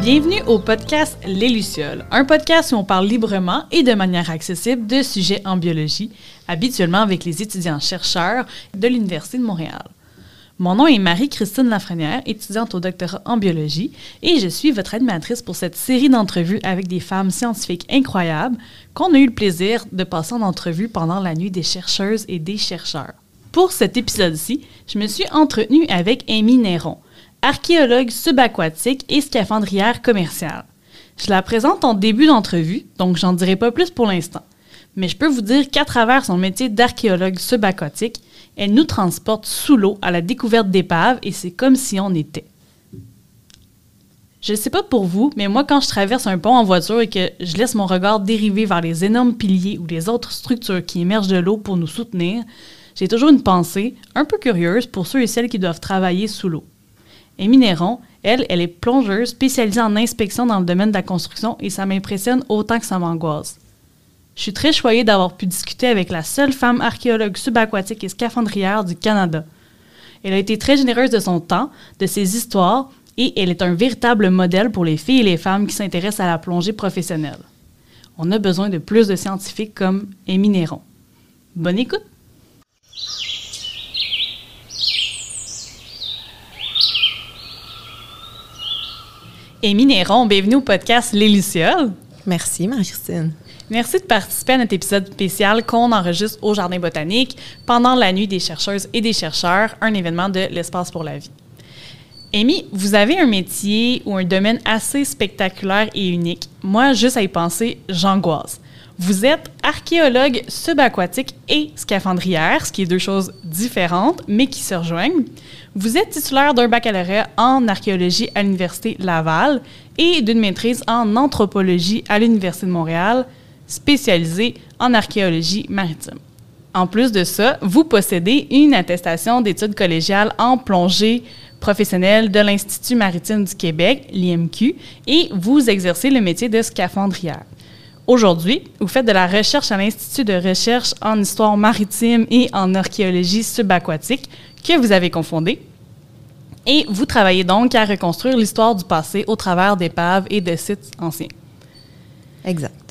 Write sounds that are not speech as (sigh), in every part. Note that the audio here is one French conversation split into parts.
Bienvenue au podcast Les Lucioles, un podcast où on parle librement et de manière accessible de sujets en biologie, habituellement avec les étudiants-chercheurs de l'Université de Montréal. Mon nom est Marie-Christine Lafrenière, étudiante au doctorat en biologie, et je suis votre animatrice pour cette série d'entrevues avec des femmes scientifiques incroyables qu'on a eu le plaisir de passer en entrevue pendant la nuit des chercheuses et des chercheurs. Pour cet épisode-ci, je me suis entretenue avec Amy Néron, archéologue subaquatique et scaphandrière commerciale. Je la présente en début d'entrevue, donc j'en dirai pas plus pour l'instant. Mais je peux vous dire qu'à travers son métier d'archéologue subaquatique, elle nous transporte sous l'eau à la découverte d'épaves et c'est comme si on était. Je ne sais pas pour vous, mais moi, quand je traverse un pont en voiture et que je laisse mon regard dériver vers les énormes piliers ou les autres structures qui émergent de l'eau pour nous soutenir, j'ai toujours une pensée un peu curieuse pour ceux et celles qui doivent travailler sous l'eau. Amy Néron, elle, elle est plongeuse spécialisée en inspection dans le domaine de la construction et ça m'impressionne autant que ça m'angoisse. Je suis très choyée d'avoir pu discuter avec la seule femme archéologue subaquatique et scaphandrière du Canada. Elle a été très généreuse de son temps, de ses histoires, et elle est un véritable modèle pour les filles et les femmes qui s'intéressent à la plongée professionnelle. On a besoin de plus de scientifiques comme Amy Néron. Bonne écoute! Amy Néron, bienvenue au podcast Les Lucioles. Merci, Marie-Christine. Merci de participer à notre épisode spécial qu'on enregistre au Jardin botanique pendant la nuit des chercheuses et des chercheurs, un événement de l'espace pour la vie. Amy, vous avez un métier ou un domaine assez spectaculaire et unique. Moi, juste à y penser, j'angoisse. Vous êtes archéologue subaquatique et scaphandrière, ce qui est deux choses différentes, mais qui se rejoignent. Vous êtes titulaire d'un baccalauréat en archéologie à l'Université Laval et d'une maîtrise en anthropologie à l'Université de Montréal, spécialisée en archéologie maritime. En plus de ça, vous possédez une attestation d'études collégiales en plongée professionnelle de l'Institut maritime du Québec, l'IMQ, et vous exercez le métier de scaphandrière. Aujourd'hui, vous faites de la recherche à l'Institut de recherche en histoire maritime et en archéologie subaquatique que vous avez confondé. Et vous travaillez donc à reconstruire l'histoire du passé au travers d'épaves et de sites anciens. Exact.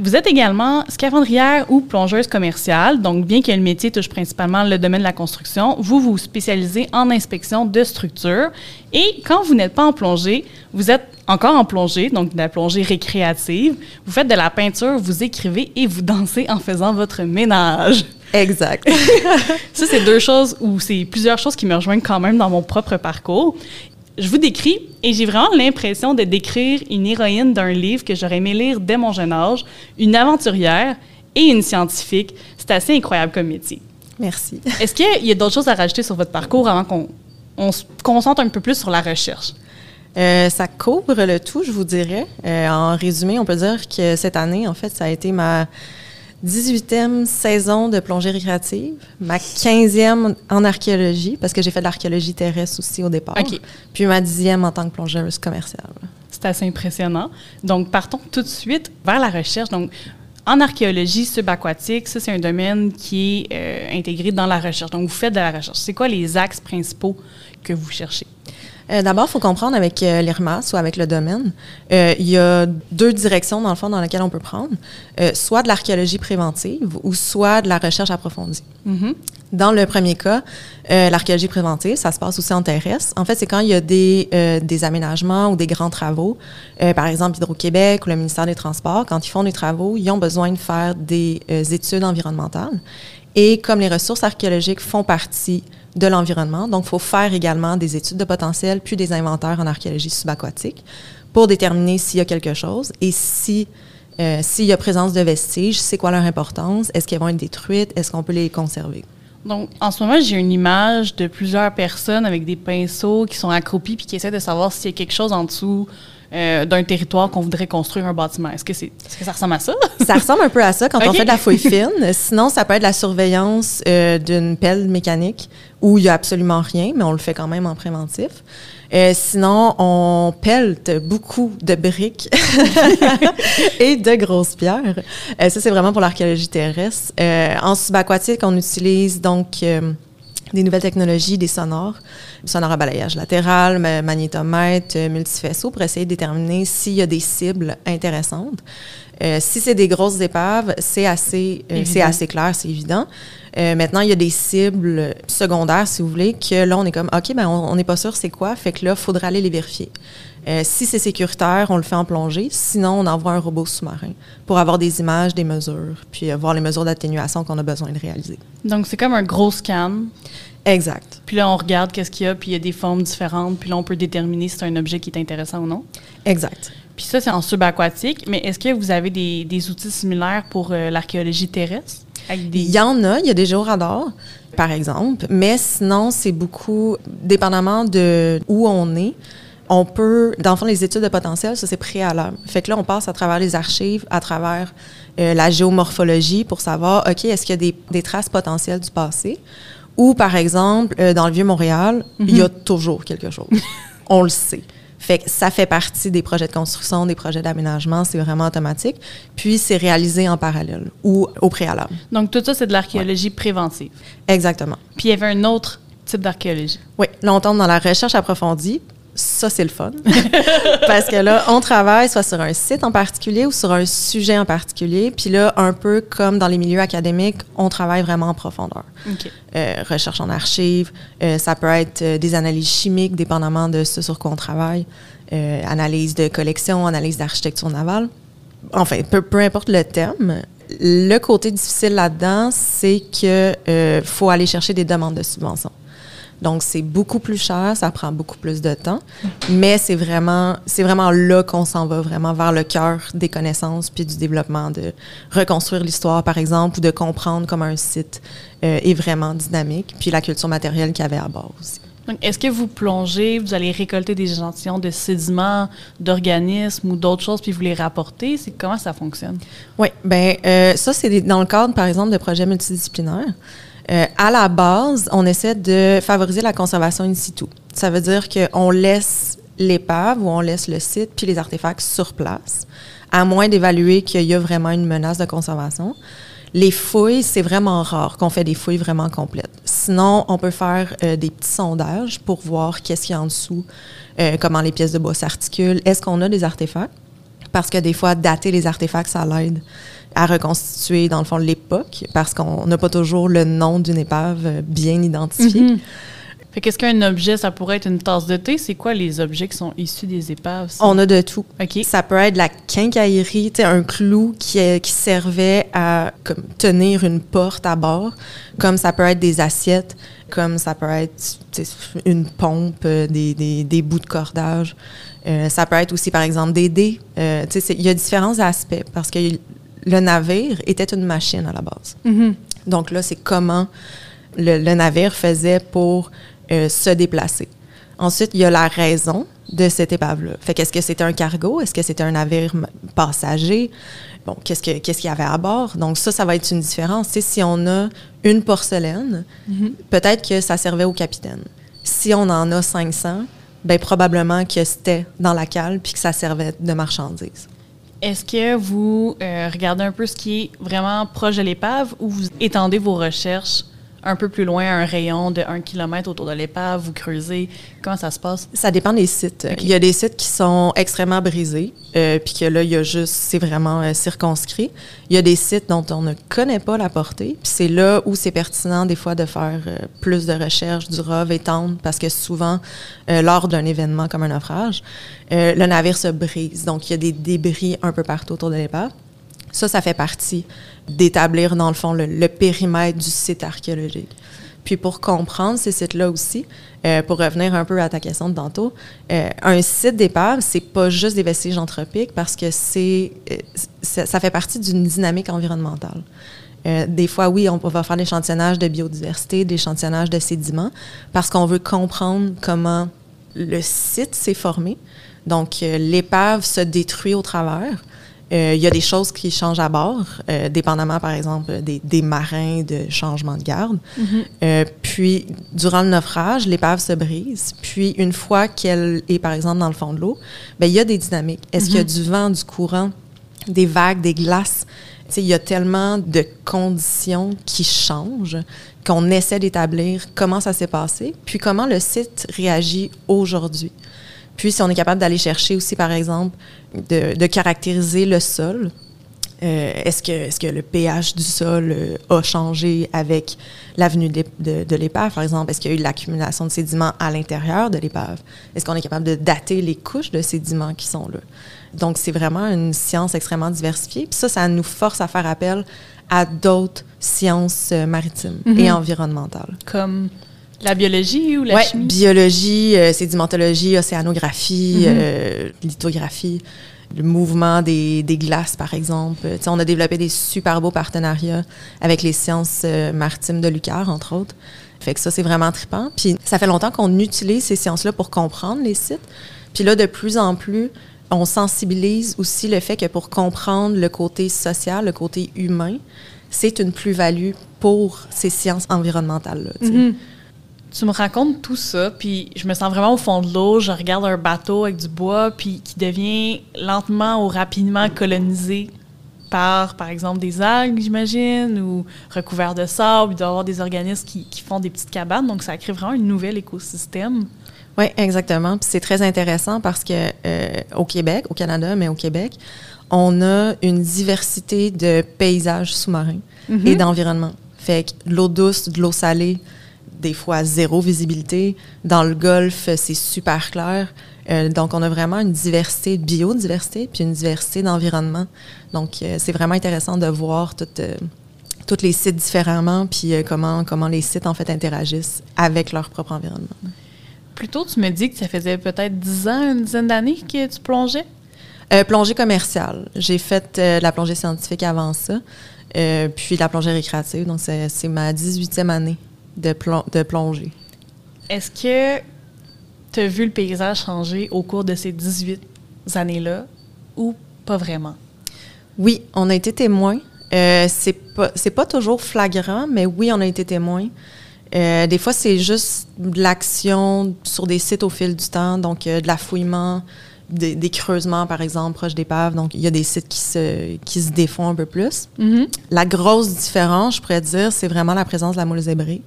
Vous êtes également scaphandrière ou plongeuse commerciale, donc bien que le métier touche principalement le domaine de la construction, vous vous spécialisez en inspection de structures. Et quand vous n'êtes pas en plongée, vous êtes encore en plongée, donc de la plongée récréative. Vous faites de la peinture, vous écrivez et vous dansez en faisant votre ménage. Exact. (laughs) Ça, c'est deux choses ou c'est plusieurs choses qui me rejoignent quand même dans mon propre parcours je vous décris et j'ai vraiment l'impression de décrire une héroïne d'un livre que j'aurais aimé lire dès mon jeune âge, une aventurière et une scientifique. C'est assez incroyable comme métier. Merci. (laughs) Est-ce qu'il y a d'autres choses à rajouter sur votre parcours avant qu'on se concentre un peu plus sur la recherche? Euh, ça couvre le tout, je vous dirais. Euh, en résumé, on peut dire que cette année, en fait, ça a été ma 18e saison de plongée récréative, ma 15e en archéologie, parce que j'ai fait de l'archéologie terrestre aussi au départ. Puis ma 10e en tant que plongeuse commerciale. C'est assez impressionnant. Donc, partons tout de suite vers la recherche. Donc, en archéologie subaquatique, ça, c'est un domaine qui est euh, intégré dans la recherche. Donc, vous faites de la recherche. C'est quoi les axes principaux que vous cherchez? Euh, d'abord, il faut comprendre avec euh, l'IRMAS ou avec le domaine, euh, il y a deux directions, dans le fond, dans lesquelles on peut prendre, soit de l'archéologie préventive ou soit de la recherche approfondie. Mm-hmm. Dans le premier cas, l'archéologie préventive, ça se passe aussi en terrestre. En fait, c'est quand il y a des, des aménagements ou des grands travaux, par exemple Hydro-Québec ou le ministère des Transports, quand ils font des travaux, ils ont besoin de faire des études environnementales. Et comme les ressources archéologiques font partie de l'environnement. Donc, il faut faire également des études de potentiel, puis des inventaires en archéologie subaquatique pour déterminer s'il y a quelque chose et si euh, s'il y a présence de vestiges, c'est quoi leur importance, est-ce qu'elles vont être détruites, est-ce qu'on peut les conserver? Donc, en ce moment, j'ai une image de plusieurs personnes avec des pinceaux qui sont accroupis puis qui essaient de savoir s'il y a quelque chose en dessous euh, d'un territoire qu'on voudrait construire un bâtiment. Est-ce que, c'est, est-ce que ça ressemble à ça? (laughs) ça ressemble un peu à ça quand on fait de la fouille fine. Sinon, ça peut être la surveillance euh, d'une pelle mécanique où il n'y a absolument rien, mais on le fait quand même en préventif. Euh, sinon, on pèle beaucoup de briques (laughs) et de grosses pierres. ça, c'est vraiment pour l'archéologie terrestre. en subaquatique, on utilise donc des nouvelles technologies, des sonores, sonores à balayage latéral, magnétomètre, multifaisceau, pour essayer de déterminer s'il y a des cibles intéressantes. Euh, si c'est des grosses épaves, c'est assez, euh, c'est assez clair, c'est évident. Euh, maintenant, il y a des cibles secondaires, si vous voulez, que là, on est comme, OK, ben, on n'est pas sûr c'est quoi, fait que là, il faudra aller les vérifier. Si c'est sécuritaire, on le fait en plongée. Sinon, on envoie un robot sous-marin pour avoir des images, des mesures, puis voir les mesures d'atténuation qu'on a besoin de réaliser. Donc, c'est comme un gros scan. Exact. Puis là, on regarde qu'est-ce qu'il y a, puis il y a des formes différentes, puis là, on peut déterminer si c'est un objet qui est intéressant ou non. Exact. Puis ça, c'est en subaquatique. Mais est-ce que vous avez des, outils similaires pour euh, l'archéologie terrestre? Il y en a. Il y a des géoradars, par exemple. Mais sinon, c'est beaucoup, dépendamment de où on est, on peut, dans le fond, les études de potentiel, ça, c'est préalable. Fait que là, on passe à travers les archives, à travers euh, la géomorphologie pour savoir, OK, est-ce qu'il y a des, traces potentielles du passé? Ou, par exemple, euh, dans le Vieux-Montréal, il y a mhm. toujours quelque chose. (laughs) on le sait. Fait que ça fait partie des projets de construction, des projets d'aménagement, c'est vraiment automatique. Puis c'est réalisé en parallèle ou au préalable. Donc tout ça, c'est de l'archéologie préventive. Exactement. Puis il y avait un autre type d'archéologie. Oui, là on tombe dans la recherche approfondie ça, c'est le fun. (laughs) Parce que là, on travaille soit sur un site en particulier ou sur un sujet en particulier. Puis là, un peu comme dans les milieux académiques, on travaille vraiment en profondeur. Euh, recherche en archives, euh, ça peut être euh, des analyses chimiques, dépendamment de ce sur quoi on travaille, analyse de collection, analyse d'architecture navale. Enfin, peu, peu, importe le thème. Le côté difficile là-dedans, c'est qu'il faut aller chercher des demandes de subventions. Donc, c'est beaucoup plus cher, ça prend beaucoup plus de temps, mais c'est vraiment, c'est vraiment là qu'on s'en va, vraiment vers le cœur des connaissances puis du développement, de reconstruire l'histoire, par exemple, ou de comprendre comment un site euh, est vraiment dynamique, puis la culture matérielle qu'il y avait à bord aussi. Donc, est-ce que vous plongez, vous allez récolter des échantillons de sédiments, d'organismes ou d'autres choses, puis vous les rapportez? C'est comment ça fonctionne? Oui, bien, euh, ça, c'est dans le cadre, par exemple, de projets multidisciplinaires. Euh, à la base, on essaie de favoriser la conservation in situ. Ça veut dire qu'on laisse l'épave ou on laisse le site puis les artefacts sur place, à moins d'évaluer qu'il y a vraiment une menace de conservation. Les fouilles, c'est vraiment rare qu'on fait des fouilles vraiment complètes. Sinon, on peut faire euh, des petits sondages pour voir qu'est-ce qu'il y a en dessous, euh, comment les pièces de bois s'articulent. Est-ce qu'on a des artefacts? Parce que des fois, dater les artefacts, ça l'aide à reconstituer, dans le fond, l'époque, parce qu'on n'a pas toujours le nom d'une épave bien identifié. Mhm. Fait qu'est-ce qu'un objet, ça pourrait être une tasse de thé? C'est quoi les objets qui sont issus des épaves? On a de tout. Ça peut être la quincaillerie, un clou qui, qui servait à comme, tenir une porte à bord, comme ça peut être des assiettes, comme ça peut être une pompe, euh, des, des, des, bouts de cordage. Euh, ça peut être aussi, par exemple, des dés. Euh, il y a différents aspects parce que le navire était une machine à la base. Mm-hmm. Donc là, c'est comment le, navire faisait pour euh, se déplacer. Ensuite, il y a la raison de cette épave-là. Fait qu'est-ce que c'était un cargo? Est-ce que c'était un navire passager? Bon, qu'est-ce qu'il y avait à bord? Donc ça, ça va être une différence. si on a une porcelaine, mm-hmm. peut-être que ça servait au capitaine. Si on en a 500, ben probablement que c'était dans la cale puis que ça servait de marchandises. Est-ce que vous euh, regardez un peu ce qui est vraiment proche de l'épave ou vous étendez vos recherches un peu plus loin, un rayon de 1 km autour de l'épave, vous creusez? Comment ça se passe? Ça dépend des sites. Il y a des sites qui sont extrêmement brisés, euh, puis que là, il y a juste, c'est vraiment euh, circonscrit. Il y a des sites dont on ne connaît pas la portée, puis c'est là où c'est pertinent des fois de faire euh, plus de recherches, du ROV, étendre, parce que souvent, lors d'un événement comme un naufrage, le navire se brise. Donc, il y a des débris un peu partout autour de l'épave. Ça, ça fait partie d'établir, dans le fond, le, périmètre du site archéologique. Puis pour comprendre ces sites-là aussi, euh, pour revenir un peu à ta question de tantôt, euh, un site d'épave, c'est pas juste des vestiges anthropiques parce que c'est, euh, ça, fait partie d'une dynamique environnementale. des fois, oui, on va faire l'échantillonnage de biodiversité, l'échantillonnage de sédiments, parce qu'on veut comprendre comment le site s'est formé. Donc, l'épave se détruit au travers. Euh, il y a des choses qui changent à bord, euh, dépendamment, par exemple, des, marins de changement de garde. Mm-hmm. Euh, puis, durant le naufrage, l'épave se brise. Puis, une fois qu'elle est, par exemple, dans le fond de l'eau, ben, il y a des dynamiques. Est-ce qu'il y a mm-hmm. du vent, du courant, des vagues, des glaces? il y a tellement de conditions qui changent qu'on essaie d'établir comment ça s'est passé, puis comment le site réagit aujourd'hui. Puis si on est capable d'aller chercher aussi, par exemple, de, de caractériser le sol, euh, est-ce que, est que le pH du sol euh, a changé avec l'avenue de, de, de l'épave, par exemple? Est-ce qu'il y a eu de l'accumulation de sédiments à l'intérieur de l'épave? Est-ce qu'on est capable de dater les couches de sédiments qui sont là? Donc, c'est vraiment une science extrêmement diversifiée. Puis ça, ça nous force à faire appel à d'autres sciences euh, maritimes Mhm. et environnementales. Comme la biologie ou la Ouais, chimie? biologie, euh, sédimentologie, océanographie, Mhm. euh, lithographie, le mouvement des, des glaces, par exemple. Euh, tu sais, on a développé des super beaux partenariats avec les sciences euh, maritimes de l'UQAR, entre autres. Fait que ça, c'est vraiment trippant. Puis ça fait longtemps qu'on utilise ces sciences-là pour comprendre les sites. Puis là, de plus en plus, on sensibilise aussi le fait que pour comprendre le côté social, le côté humain, c'est une plus-value pour ces sciences environnementales-là. Tu me racontes tout ça, puis je me sens vraiment au fond de l'eau. Je regarde un bateau avec du bois, puis qui devient lentement ou rapidement colonisé par, par exemple, des algues, j'imagine, ou recouvert de sable. Il doit y avoir des organismes qui, qui font des petites cabanes, donc ça crée vraiment un nouvel écosystème. Oui, exactement. Puis c'est très intéressant parce que euh, au Québec, au Canada, mais au Québec, on a une diversité de paysages sous-marins et d'environnements. Fait que de l'eau douce, de l'eau salée, des fois zéro visibilité. Dans le golfe, c'est super clair. Euh, donc, on a vraiment une diversité de biodiversité puis une diversité d'environnement. Donc, euh, c'est vraiment intéressant de voir toutes, euh, tous les sites différemment puis comment, comment les sites, en fait, interagissent avec leur propre environnement. Plus tôt, tu me dis que ça faisait peut-être 10 ans, une dizaine d'années que tu plongeais? Plongée commerciale. J'ai fait de la plongée scientifique avant ça, puis la plongée récréative. Donc, c'est ma 18e année de, plon- de plongée. Est-ce que tu as vu le paysage changer au cours de ces 18 années-là ou pas vraiment? Oui, on a été témoin. Euh, c'est pas, c'est pas toujours flagrant, mais oui, on a été témoin. Euh, des fois, c'est juste de l'action sur des sites au fil du temps, donc euh, de l'affouillement, des, des creusements, par exemple, proche d'épaves. Donc, il y a des sites qui se, qui se défont un peu plus. La grosse différence, je pourrais dire, c'est vraiment la présence de la moule zébrée.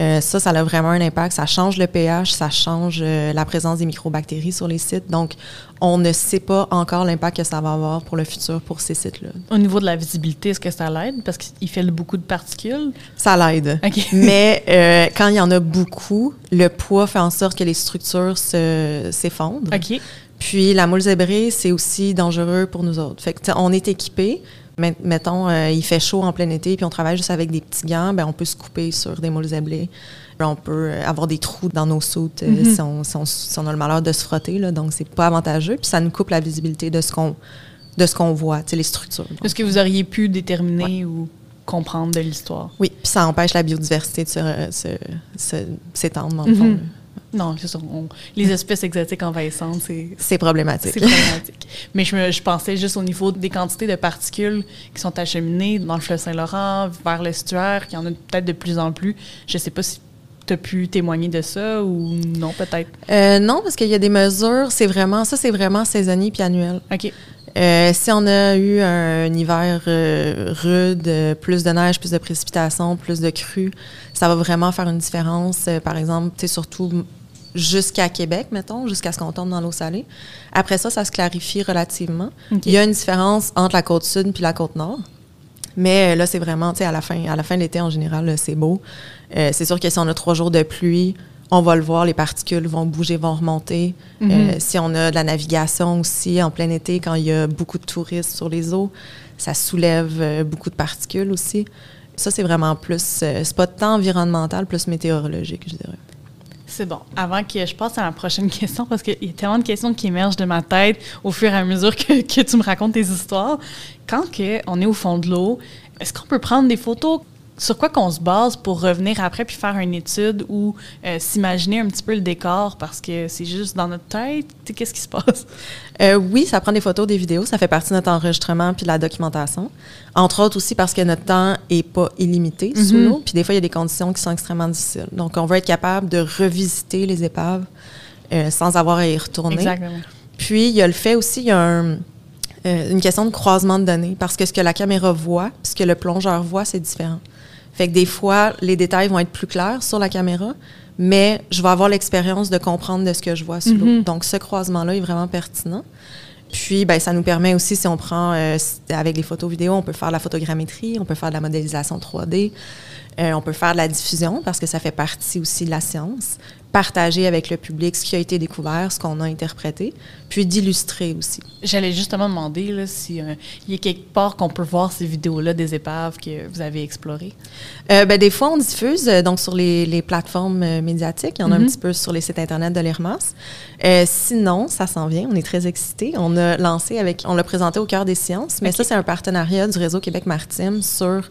Euh, ça, ça a vraiment un impact. Ça change le pH, ça change euh, la présence des microbactéries sur les sites. Donc, on ne sait pas encore l'impact que ça va avoir pour le futur pour ces sites-là. Au niveau de la visibilité, est-ce que ça l'aide? Parce qu'il fait beaucoup de particules. Ça l'aide. OK. (laughs) Mais euh, quand il y en a beaucoup, le poids fait en sorte que les structures se- s'effondrent. OK. Puis la moule zébrée, c'est aussi dangereux pour nous autres. Fait que, on est équipés. Mais- Mettons, euh, il fait chaud en plein été, puis on travaille juste avec des petits gants, ben on peut se couper sur des moules zébrées. On peut euh, avoir des trous dans nos soutes euh, Mhm. si, on, si on- si on a le malheur de se frotter. Là, donc, c'est pas avantageux. Puis ça nous coupe la visibilité de ce qu'on de ce qu'on voit, tu sais, les structures. Est-ce que vous auriez pu déterminer ou comprendre de l'histoire? oui, puis ça empêche la biodiversité de se- s'étendre, dans le fond. Mhm. là. Non, c'est on- les espèces exotiques envahissantes, c'est (laughs) C'est problématique. c'est problématique. Mais je, me- je pensais juste au niveau des quantités de particules qui sont acheminées dans le fleuve Saint-Laurent, vers l'estuaire, qu'il y en a peut-être de plus en plus. Je sais pas si tu as pu témoigner de ça ou non, peut-être? Euh, non, parce qu'il y a des mesures, c'est vraiment, ça c'est vraiment saisonnier puis annuel. OK. Euh, si on a eu un, hiver euh, rude, plus de neige, plus de précipitations, plus de crues, ça va vraiment faire une différence. Par exemple, tu sais, surtout jusqu'à Québec, mettons, jusqu'à ce qu'on tombe dans l'eau salée. Après ça, ça se clarifie relativement. Il y a une différence entre la côte sud puis la côte nord. Mais euh, là, c'est vraiment, tu sais, à la fin, à la fin de l'été, en général, c'est beau. Euh, c'est sûr que si on a trois jours de pluie, on va le voir, les particules vont bouger, vont remonter. Mhm. Euh, si on a de la navigation aussi en plein été, quand il y a beaucoup de touristes sur les eaux, ça soulève beaucoup de particules aussi. Ça, c'est vraiment plus, c'est pas tant environnemental, plus météorologique, je dirais. C'est bon. Avant que je passe à ma prochaine (laughs) question, parce qu'il y a tellement de questions qui émergent de ma tête au fur et à mesure que, que tu me racontes tes histoires. Quand que on est au fond de l'eau, est-ce qu'on peut prendre des photos? Sur quoi qu'on se base pour revenir après puis faire une étude ou euh, s'imaginer un petit peu le décor parce que c'est juste dans notre tête? Qu'est-ce qui se passe? Euh, oui, ça prend des photos, des vidéos, ça fait partie de notre enregistrement puis de la documentation. Entre autres aussi parce que notre temps est pas illimité sous Mhm. l'eau, puis des fois il y a des conditions qui sont extrêmement difficiles. Donc on veut être capable de revisiter les épaves euh, sans avoir à y retourner. Exactement. Puis il y a le fait aussi, il y a un- une question de croisement de données parce que ce que la caméra voit, puis ce que le plongeur voit, c'est différent. Fait que des fois, les détails vont être plus clairs sur la caméra, mais je vais avoir l'expérience de comprendre de ce que je vois sous l'eau. Donc, ce croisement-là est vraiment pertinent. Puis, ben, ça nous permet aussi, si on prend euh, avec les photos vidéo, on peut faire de la photogrammétrie, on peut faire de la modélisation 3D, euh, on peut faire de la diffusion parce que ça fait partie aussi de la science partager avec le public ce qui a été découvert, ce qu'on a interprété, puis d'illustrer aussi. J'allais justement demander s'il euh, y a quelque part qu'on peut voir ces vidéos-là des épaves que vous avez explorées. Euh, ben, des fois, on diffuse euh, donc sur les, les plateformes médiatiques. Il y en a un mhm. petit peu sur les sites Internet de l'IRMAS. sinon, ça s'en vient. On est très excités. On a lancé avec, on l'a présenté au cœur des sciences, mais ça, c'est un partenariat du réseau Québec Maritime sur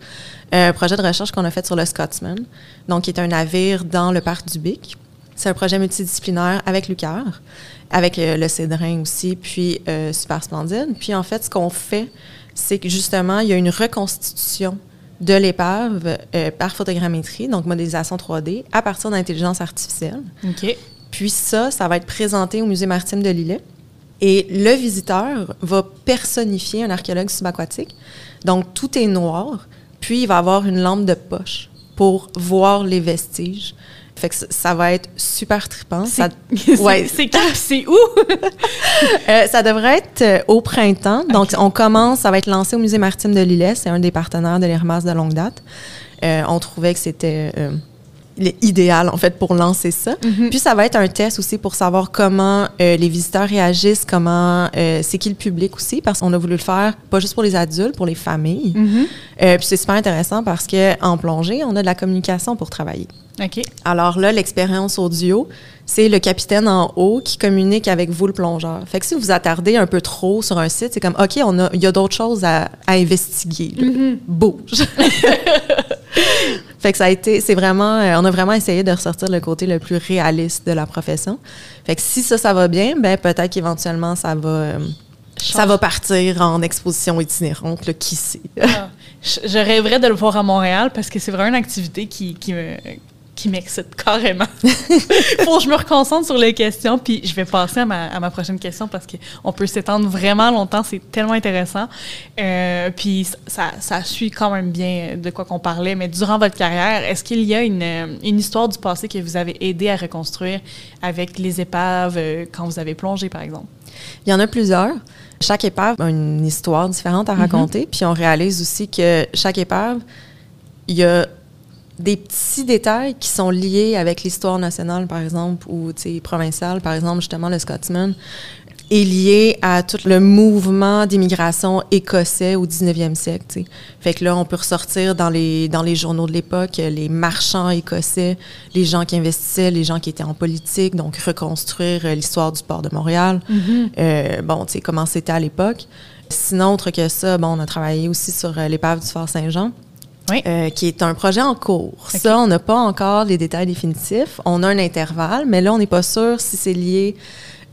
un projet de recherche qu'on a fait sur le Scotsman, donc qui est un navire dans le parc du Bic. C'est un projet multidisciplinaire avec Lucar, avec euh, le Cédrin aussi, puis euh, Super Splendide. Puis en fait, ce qu'on fait, c'est que justement, il y a une reconstitution de l'épave euh, par photogrammétrie, donc modélisation 3D, à partir d'intelligence artificielle. OK. Puis ça, ça va être présenté au Musée maritime de Lillet. Et le visiteur va personnifier un archéologue subaquatique. Donc, tout est noir. Puis, il va avoir une lampe de poche pour voir les vestiges. Fait que ça va être super trippant. C'est (laughs) ouais. (laughs) c'est où? euh, ça devrait être euh, au printemps. Donc, on commence, ça va être lancé au Musée maritime de Lillet. C'est un des partenaires de l'Hermas de longue date. Euh, on trouvait que c'était euh, idéal, en fait, pour lancer ça. Mm-hmm. Puis, ça va être un test aussi pour savoir comment les visiteurs réagissent, comment c'est qui le public aussi, parce qu'on a voulu le faire pas juste pour les adultes, pour les familles. Mm-hmm. puis, c'est super intéressant parce qu'en plongée, on a de la communication pour travailler. OK. Alors là, l'expérience audio, c'est le capitaine en haut qui communique avec vous, le plongeur. Fait que si vous attardez un peu trop sur un site, c'est comme, OK, on a, il y a d'autres choses à, investiguer. Mm-hmm. Bouge. (laughs) fait que ça a été, c'est vraiment, euh, on a vraiment essayé de ressortir le côté le plus réaliste de la profession. Fait que si ça, ça va bien, ben peut-être qu'éventuellement, ça va... Euh, ça va partir en exposition itinérante, là, qui sait? Ah, je, rêverais de le voir à Montréal parce que c'est vraiment une activité qui, qui me, qui m'excite carrément. (laughs) Faut que je me reconcentre sur les questions, puis je vais passer à ma, prochaine question parce qu'on peut s'étendre vraiment longtemps, c'est tellement intéressant. Euh, puis ça, ça, suit quand même bien de quoi qu'on parlait, mais durant votre carrière, est-ce qu'il y a une, une, histoire du passé que vous avez aidé à reconstruire avec les épaves euh, quand vous avez plongé, par exemple? Il y en a plusieurs. Chaque épave a une histoire différente à mm-hmm. raconter, puis on réalise aussi que chaque épave, il y a des petits détails qui sont liés avec l'histoire nationale, par exemple, ou provinciale, par exemple, justement, le Scotsman, est lié à tout le mouvement d'immigration écossais au 19e siècle. T'sais. Fait que là, on peut ressortir dans les, dans les journaux de l'époque les marchands écossais, les gens qui investissaient, les gens qui étaient en politique, donc reconstruire euh, l'histoire du port de Montréal. Mm-hmm. euh, bon, tu sais, comment c'était à l'époque. Sinon, autre que ça, bon, on a travaillé aussi sur euh, l'épave du Fort Saint-Jean. Euh, qui est un projet en cours. Ça, on n'a pas encore les détails définitifs. On a un intervalle, mais là, on n'est pas sûr si c'est lié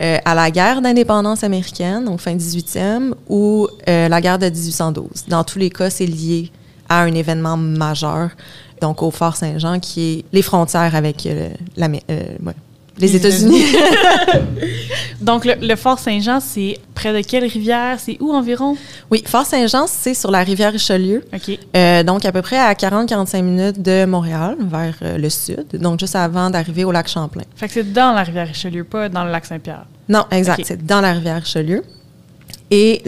euh, à la guerre d'indépendance américaine, donc fin 18e, ou euh, la guerre de 1812. Dans tous les cas, c'est lié à un événement majeur, donc au Fort Saint-Jean, qui est les frontières avec la, les États-Unis. (laughs) Donc, le, Fort Saint-Jean, c'est près de quelle rivière? C'est où environ? Oui, Fort Saint-Jean, c'est sur la rivière Richelieu. OK. Euh, donc, à peu près à 40-45 minutes de Montréal, vers euh, le sud. Donc, juste avant d'arriver au lac Champlain. Fait que c'est dans la rivière Richelieu, pas dans le lac Saint-Pierre. Non, exact. C'est dans la rivière Richelieu. Et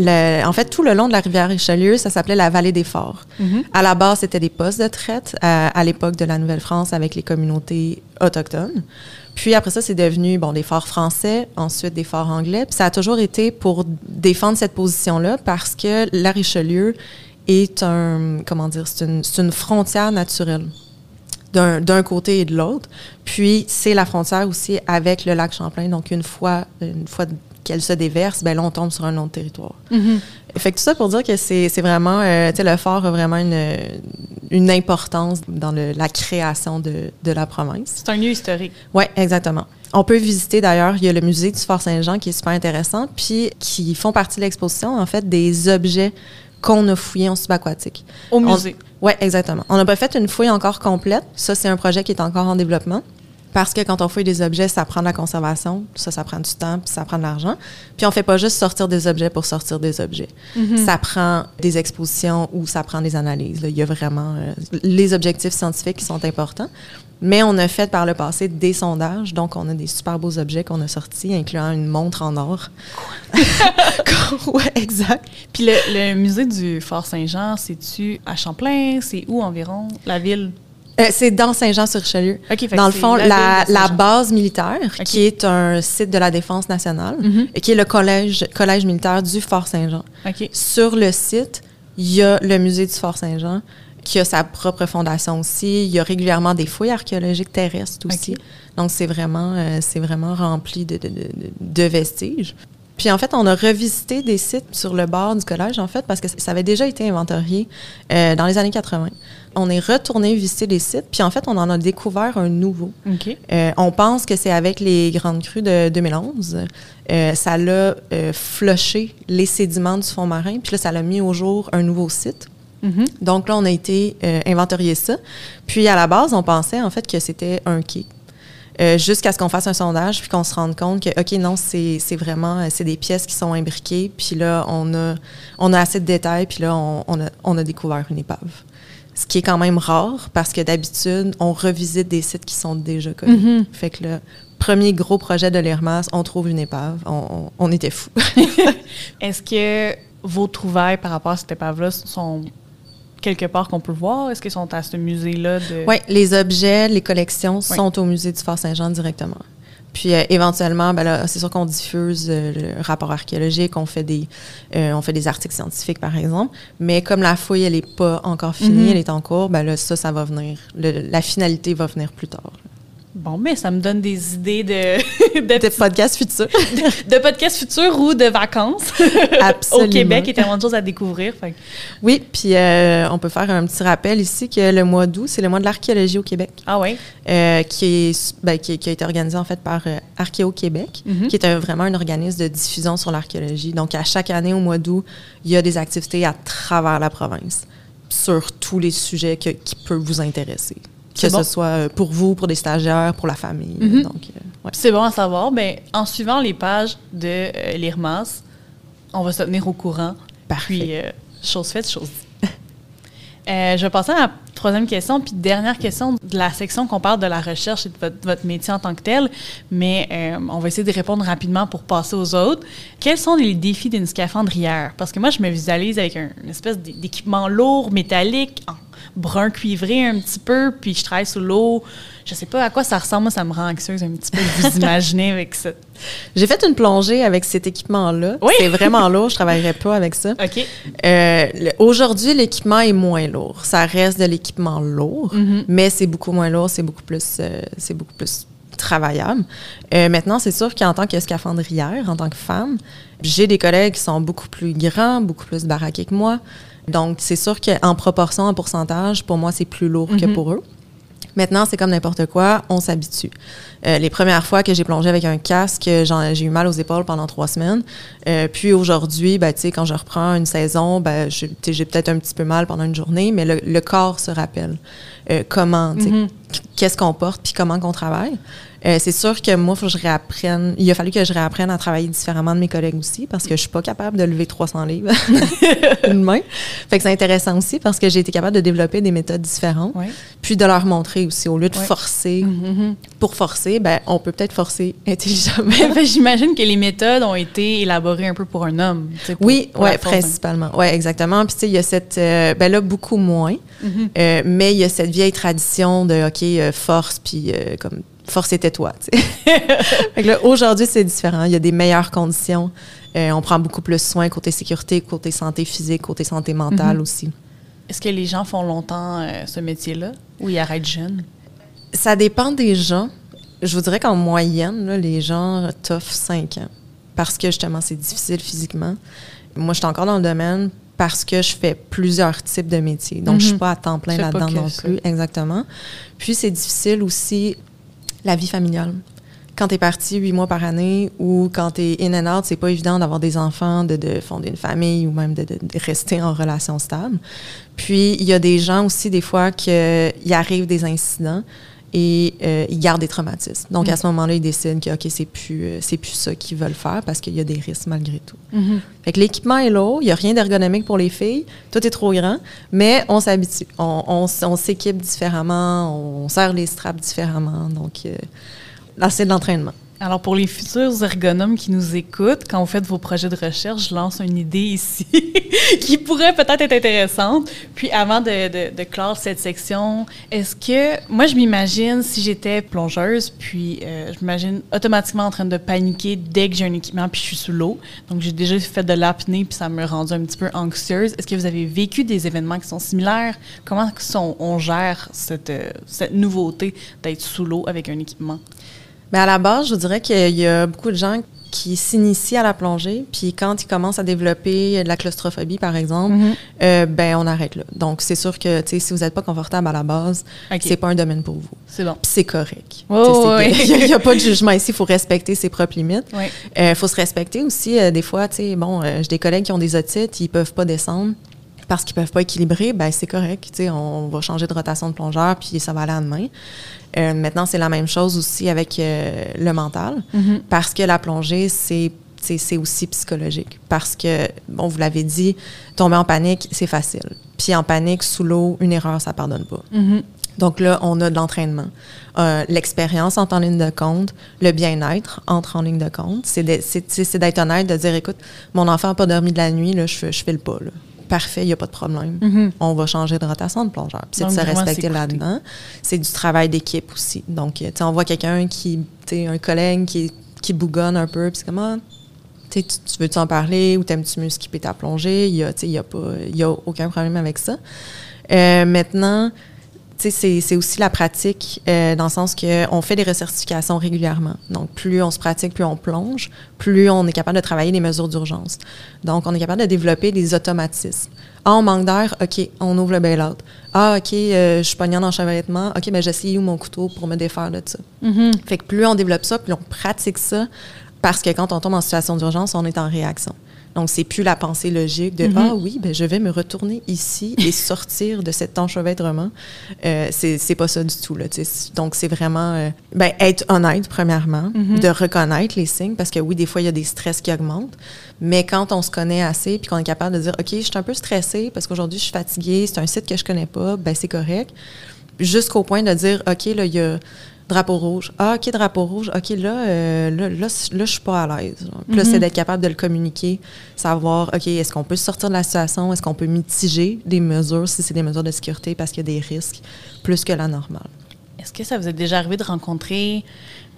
en fait, tout le long de la rivière Richelieu, ça s'appelait la vallée des Forts. Mm-hmm. À la base, c'était des postes de traite à, à l'époque de la Nouvelle-France avec les communautés autochtones. Puis après ça, c'est devenu bon des forts français, ensuite des forts anglais. Puis ça a toujours été pour défendre cette position-là parce que la Richelieu est un comment dire, c'est une, une, frontière naturelle d'un côté et de l'autre. Puis c'est la frontière aussi avec le lac Champlain. Donc une fois une fois qu'elle se déverse, ben là on tombe sur un autre territoire. Mm-hmm. Fait que tout ça pour dire que c'est vraiment, euh, tu sais, le fort a vraiment une, une importance dans le, la création de, de la province. C'est un lieu historique. Oui, exactement. On peut visiter d'ailleurs, il y a le musée du Fort Saint-Jean qui est super intéressant, puis qui font partie de l'exposition, en fait, des objets qu'on a fouillés en subaquatique. Au musée. Oui, exactement. On n'a pas fait une fouille encore complète. Ça, c'est un projet qui est encore en développement Parce que quand on fouille des objets, ça prend de la conservation, ça, ça prend du temps, puis ça prend de l'argent. Puis on fait pas juste sortir des objets pour sortir des objets. Ça prend des expositions ou ça prend des analyses. là. Il y a vraiment euh, les objectifs scientifiques qui sont importants. Mais on a fait par le passé des sondages, donc on a des super beaux objets qu'on a sortis, incluant une montre en or. (laughs) ouais, exact. Puis le, le musée du Fort Saint-Jean, c'est-tu à Champlain? C'est où environ? La ville? Euh, c'est dans Saint-Jean-sur-Richelieu. Dans le fond, la base militaire, qui est un site de la Défense nationale, Mhm. et qui est le collège, collège militaire du Fort Saint-Jean. Sur le site, il y a le musée du Fort Saint-Jean, qui a sa propre fondation aussi. Il y a régulièrement des fouilles archéologiques terrestres aussi. Donc, c'est vraiment, euh, c'est vraiment rempli de, de- de- de vestiges. Puis en fait, on a revisité des sites sur le bord du collège, en fait, parce que ça avait déjà été inventorié euh, dans les années 80. On est retourné visiter les sites, puis en fait, on en a découvert un nouveau. Euh, on pense que c'est avec les grandes crues de 2011. Euh, ça l'a flushé les sédiments du fond marin, puis là, ça l'a mis au jour un nouveau site. Mhm. Donc là, on a été inventorier ça. Puis à la base, on pensait en fait que c'était un quai. Euh, Jusqu'à ce qu'on fasse un sondage, puis qu'on se rende compte que, OK, non, c'est c'est vraiment, euh, c'est des pièces qui sont imbriquées, puis là, on a, on a assez de détails, puis là, on, on a, on a découvert une épave. Ce qui est quand même rare, parce que d'habitude, on revisite des sites qui sont déjà connus. Mhm. Fait que le premier gros projet de l'IRMAS, on trouve une épave. On, on- on était fous. (laughs) Est-ce que vos trouvailles par rapport à cette épave-là sont quelque part qu'on peut voir? Est-ce qu'ils sont à ce musée-là de... Oui, les objets, les collections sont au musée du Fort Saint-Jean directement. Puis euh, éventuellement, ben c'est sûr qu'on diffuse euh, le rapport archéologique, on fait des, euh, on fait des articles scientifiques par exemple. Mais comme la fouille elle est pas encore finie, Mhm. elle est en cours, ben là ça, ça va venir. Le- la finalité va venir plus tard. Bon, mais ça me donne des idées de, podcasts (laughs) futurs. de podcasts futurs (laughs) ou de vacances (laughs) Absolument. au Québec. Il y a tellement de choses à découvrir. Fait Oui, puis euh, on peut faire un petit rappel ici que le mois d'août, c'est le mois de l'archéologie au Québec. Ah ouais? euh, qui, est, ben, qui, qui a été organisé en fait par euh, Archéo-Québec, Mhm. qui est un- vraiment un organisme de diffusion sur l'archéologie. Donc, à chaque année, au mois d'août, il y a des activités à travers la province sur tous les sujets que- qui peuvent vous intéresser. Que bon. ce soit euh, pour vous, pour des stagiaires, pour la famille. Mhm. Donc, euh, ouais. C'est bon à savoir. Ben, en suivant les pages de euh, l'IRMAS, on va se tenir au courant. Parfait. Puis, euh, chose faite, chose dite. (laughs) Je vais passer à la troisième question, puis dernière question de la section qu'on parle de la recherche et de votre, votre métier en tant que tel, mais euh, on va essayer de répondre rapidement pour passer aux autres. Quels sont les défis d'une scaphandrière? Parce que moi, je me visualise avec un- une espèce d'é- d'équipement lourd, métallique, en brun cuivré un petit peu, puis je travaille sous l'eau. Je sais pas à quoi ça ressemble, moi, ça me rend anxieuse un petit peu de vous (laughs) imaginer avec ça. J'ai fait une plongée avec cet équipement-là. Oui. C'est vraiment lourd, je travaillerais pas avec ça. (laughs) OK? Euh, Aujourd'hui, l'équipement est moins lourd. Ça reste de l'équipement lourd, Mhm. mais c'est beaucoup moins lourd, c'est beaucoup plus, euh, c'est beaucoup plus travaillable. Euh, maintenant, c'est sûr qu'en tant que scaphandrière, en tant que femme, j'ai des collègues qui sont beaucoup plus grands, beaucoup plus baraqués que moi. Donc, c'est sûr qu'en proportion, en pourcentage, pour moi, c'est plus lourd que Mhm. pour eux. Maintenant, c'est comme n'importe quoi, on s'habitue. Euh, les premières fois que j'ai plongé avec un casque, j'ai eu mal aux épaules pendant trois semaines. Euh, puis aujourd'hui, ben, quand je reprends une saison, ben, j'ai peut-être un petit peu mal pendant une journée, mais le, le corps se rappelle euh, comment, Mhm. qu'est-ce qu'on porte, puis comment qu'on travaille. Euh, c'est sûr que moi, faut que je réapprenne. Il a fallu que je réapprenne à travailler différemment de mes collègues aussi, parce que je suis pas capable de lever 300 livres (laughs) une main. Fait que c'est intéressant aussi parce que j'ai été capable de développer des méthodes différentes, puis de leur montrer aussi. Au lieu de Ouais. forcer Mhm. pour forcer, ben, on peut peut-être forcer (laughs) intelligemment. (laughs) J'imagine que les méthodes ont été élaborées un peu pour un homme. pour- Oui, pour ouais, principalement. Oui, exactement. Puis, tu sais, il y a cette. euh, ben là, beaucoup moins. Mhm. Euh, mais il y a cette vieille tradition de, OK, force, puis comme, force (laughs) que là, aujourd'hui, c'est différent. Il y a des meilleures conditions. Euh, on prend beaucoup plus soin côté sécurité, côté santé physique, côté santé mentale Mhm. aussi. Est-ce que les gens font longtemps euh, ce métier-là ou ils arrêtent jeunes? Ça dépend des gens. Je vous dirais qu'en moyenne, là, les gens toffent 5 ans parce que justement, c'est difficile physiquement. Moi, je suis encore dans le domaine parce que je fais plusieurs types de métiers. Donc, je ne suis Mhm. pas à temps plein là-dedans non plus. Exactement. Puis, c'est difficile aussi la vie familiale. Quand tu es parti huit mois par année ou quand tu es in and out, c'est pas évident d'avoir des enfants, de, de fonder une famille ou même de, de- de rester en relation stable. Puis, il y a des gens aussi, des fois, qu'il arrive des incidents et euh, ils gardent des traumatismes. Donc, à ce moment-là, ils décident que, OK, c'est plus, euh, c'est plus ça qu'ils veulent faire parce qu'il y a des risques malgré tout. Fait que l'équipement est lourd, il n'y a rien d'ergonomique pour les filles, tout est trop grand, mais on s'habitue. On, on, on s'équipe différemment, on serre les straps différemment. Donc, euh, là, c'est de l'entraînement. Alors, pour les futurs ergonomes qui nous écoutent, quand vous faites vos projets de recherche, je lance une idée ici (laughs) qui pourrait peut-être être intéressante. Puis, avant de, clore cette section, est-ce que, moi, je m'imagine si j'étais plongeuse, puis euh, je m'imagine automatiquement en train de paniquer dès que j'ai un équipement, puis je suis sous l'eau. Donc, j'ai déjà fait de l'apnée, puis ça me rendu un petit peu anxieuse. Est-ce que vous avez vécu des événements qui sont similaires? Comment on, on gère cette, euh, cette nouveauté d'être sous l'eau avec un équipement? Mais à la base, je dirais qu'il y a beaucoup de gens qui s'initient à la plongée, puis quand ils commencent à développer de la claustrophobie, par exemple, Mhm. euh, ben on arrête là. Donc, c'est sûr que si vous n'êtes pas confortable à la base, OK. c'est pas un domaine pour vous. C'est bon. Puis c'est correct. Oh, oui. (laughs) Il n'y a, pas de jugement ici, il faut respecter ses propres limites. Oui. Il faut se respecter aussi. euh, des fois, tu sais, bon, euh, j'ai des collègues qui ont des otites, ils peuvent pas descendre parce qu'ils peuvent pas équilibrer, ben c'est correct. Tu sais, on va changer de rotation de plongeur, puis ça va aller à demain. Euh, maintenant, c'est la même chose aussi avec euh, le mental, Mhm. parce que la plongée, c'est c'est aussi psychologique. Parce que, bon, vous l'avez dit, tomber en panique, c'est facile. Puis en panique, sous l'eau, une erreur, ça pardonne pas. Mhm. Donc là, on a de l'entraînement. Euh, L'expérience entre en ligne de compte, le bien-être entre en ligne de compte. C'est d'être honnête, de dire, écoute, mon enfant n'a pas dormi de la nuit, là, je je fais le pas. là. Parfait, il n'y a pas de problème. Mhm. On va changer de rotation de plongeur. C'est de se respecter là-dedans. C'est du travail d'équipe aussi. Donc, tu sais, on voit quelqu'un qui, tu sais, un collègue qui, qui bougonne un peu, puis c'est comment, tu sais, tu tu veux-tu en parler ou t'aimes-tu mieux skipper ta plongée? Il y a, y a pas, il y a aucun problème avec ça. Euh, maintenant, c'est- aussi la pratique euh, dans le sens qu'on fait des recertifications régulièrement. Donc, plus on se pratique, plus on plonge, plus on est capable de travailler les mesures d'urgence. Donc, on est capable de développer des automatismes. Ah, on manque d'air, OK, on ouvre le bail-out. Ah, OK, euh, je suis pognant dans l'enchevêtrement, OK, ben j'essaye où mon couteau pour me défaire de ça. Mhm. Fait que plus on développe ça, plus on pratique ça, parce que quand on tombe en situation d'urgence, on est en réaction. Donc, c'est plus la pensée logique de Mhm. Ah oui, ben, je vais me retourner ici et (laughs) sortir de cet enchevêtrement. Euh, c'est pas ça du tout. Là. Donc, c'est vraiment euh, ben, être honnête, premièrement, Mhm. de reconnaître les signes, parce que oui, des fois, il y a des stress qui augmentent. Mais quand on se connaît assez puis qu'on est capable de dire OK, je suis un peu stressée parce qu'aujourd'hui, je suis fatiguée, c'est un site que je connais pas, ben c'est correct. Jusqu'au point de dire OK, là, il y a drapeau rouge. Ah, OK, drapeau rouge. OK, là, euh, là, là, là, je suis pas à l'aise. Puis là, Mhm. c'est d'être capable de le communiquer, savoir OK, est-ce qu'on peut sortir de la situation, est-ce qu'on peut mitiger des mesures si c'est des mesures de sécurité parce qu'il y a des risques plus que la normale? Est-ce que ça vous est déjà arrivé de rencontrer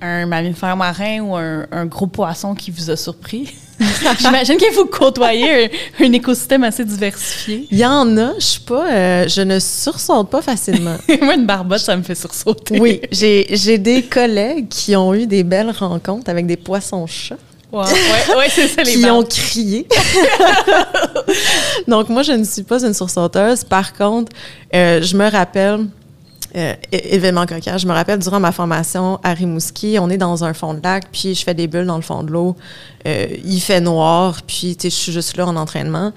un mammifère marin ou un, un gros poisson qui vous a surpris? (laughs) J'imagine qu'il faut côtoyer un, un écosystème assez diversifié. Il y en a, je suis pas, euh, je ne sursaute pas facilement. (laughs) Moi, une barbotte, ça me fait sursauter. Oui, j'ai des collègues qui ont eu des belles rencontres avec des poissons-chats ouais, ouais, c'est ça, (laughs) les qui ont crié. Donc, moi, je ne suis pas une sursauteuse. Par contre, euh, je me rappelle, euh, événement cocasse, je me rappelle durant ma formation à Rimouski, on est dans un fond de lac, puis je fais des bulles dans le fond de l'eau. Euh, il fait noir, puis je suis juste là en entraînement.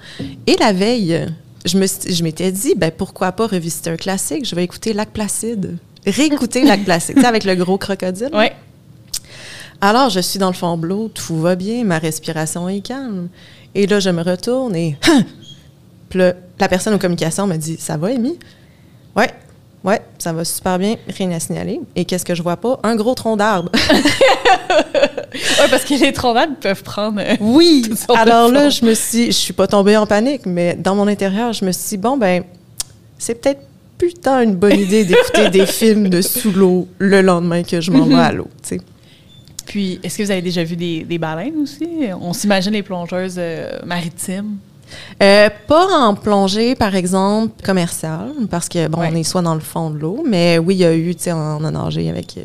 Et la veille, je m'étais dit, ben pourquoi pas revisiter un classique? Je vais écouter Lac Placide. Réécouter Lac Placide, tu sais, avec le gros crocodile. Ouais. Alors, je suis dans le fond de l'eau, tout va bien, ma respiration est calme. Et là, je me retourne et. Puis là, la personne aux communications me dit Ça va, Amy Ouais, ouais, ça va super bien, rien à signaler. Et qu'est-ce que je vois pas? Un gros tronc d'arbre. (laughs) Ouais, parce que les troncs d'arbres peuvent prendre. euh, oui (laughs) Alors là, je me suis. Je suis pas tombée en panique, mais dans mon intérieur, je me suis dit Bon, ben, c'est peut-être plus tant une bonne idée d'écouter des (laughs) films de sous l'eau le lendemain que je m'en vais à l'eau, tu sais. Puis, est-ce que vous avez déjà vu des, des baleines aussi? On s'imagine les plongeuses euh, maritimes. Euh, pas en plongée, par exemple, commerciale, parce que, bon, Ouais. on est soit dans le fond de l'eau, mais oui, il y a eu, tu sais, on a nagé avec euh,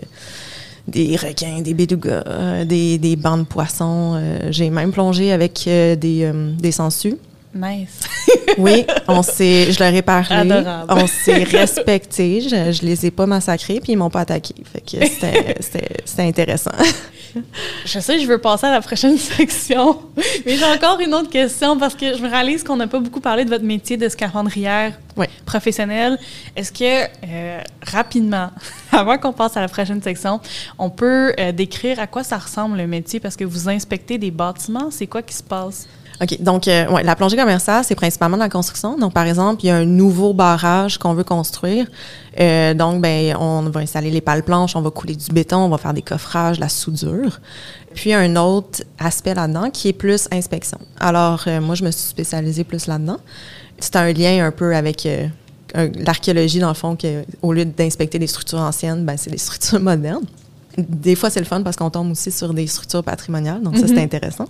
des requins, des bélugas, euh, des, des bancs de poissons. J'ai même plongé avec des, des sangsues. Nice. (laughs) oui, on s'est, je leur ai parlé. Adorable. On s'est respecté. Je, je les ai pas massacrés, puis ils m'ont pas attaqué. Fait que (laughs) c'était, intéressant. Je sais, je veux passer à la prochaine section, mais j'ai encore une autre question parce que je me réalise qu'on n'a pas beaucoup parlé de votre métier de scaphandrière Oui. professionnelle. Est-ce que, euh, rapidement, (laughs) avant qu'on passe à la prochaine section, on peut euh, décrire à quoi ça ressemble le métier? Parce que vous inspectez des bâtiments? C'est quoi qui se passe? OK. Donc, euh, ouais, la plongée commerciale, c'est principalement de la construction. Donc, par exemple, il y a un nouveau barrage qu'on veut construire. Euh, donc, ben, on va installer les pales planches, on va couler du béton, on va faire des coffrages, la soudure. Puis, un autre aspect là-dedans qui est plus inspection. Alors, euh, moi, je me suis spécialisée plus là-dedans. C'est un lien un peu avec l'archéologie, dans le fond, que, au lieu d'inspecter des structures anciennes, ben, c'est des (laughs) structures modernes. Des fois, c'est le fun parce qu'on tombe aussi sur des structures patrimoniales, donc ça, c'est intéressant.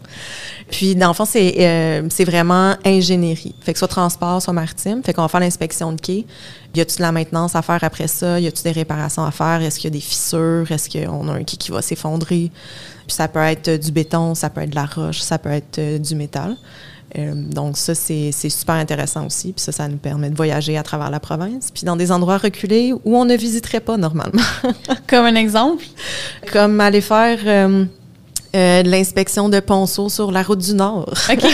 Puis, dans le fond, c'est euh, c'est vraiment ingénierie. Fait que soit transport, soit maritime. Fait qu'on va faire l'inspection de quai. Y a-tu de la maintenance à faire après ça? Y a-tu des réparations à faire? Est-ce qu'il y a des fissures? Est-ce qu'on a un quai qui va s'effondrer? Puis ça peut être du béton, ça peut être de la roche, ça peut être euh, du métal. Euh, donc ça, c'est super intéressant aussi. Puis ça, ça nous permet de voyager à travers la province. Puis dans des endroits reculés où on ne visiterait pas normalement. (laughs) Comme un exemple? Comme aller faire euh, euh, l'inspection de ponceau sur la route du Nord. OK. (laughs)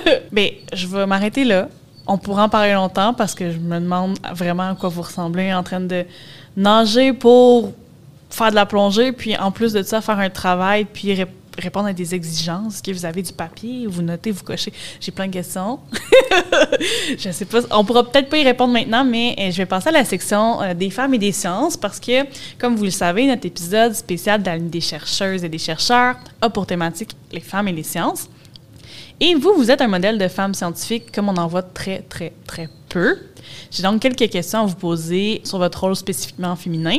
(laughs) Bien, je vais m'arrêter là. On pourra en parler longtemps parce que je me demande vraiment à quoi vous ressemblez en train de nager pour faire de la plongée, puis en plus de ça, faire un travail, puis ré- répondre à des exigences. Que vous avez du papier? Vous notez, vous cochez? J'ai plein de questions. (laughs) je sais pas. On pourra peut-être pas y répondre maintenant, mais euh, je vais passer à la section euh, des femmes et des sciences parce que, comme vous le savez, notre épisode spécial de des chercheuses et des chercheurs a pour thématique les femmes et les sciences. Et vous, vous êtes un modèle de femme scientifique comme on en voit très, très, très peu. J'ai donc quelques questions à vous poser sur votre rôle spécifiquement féminin.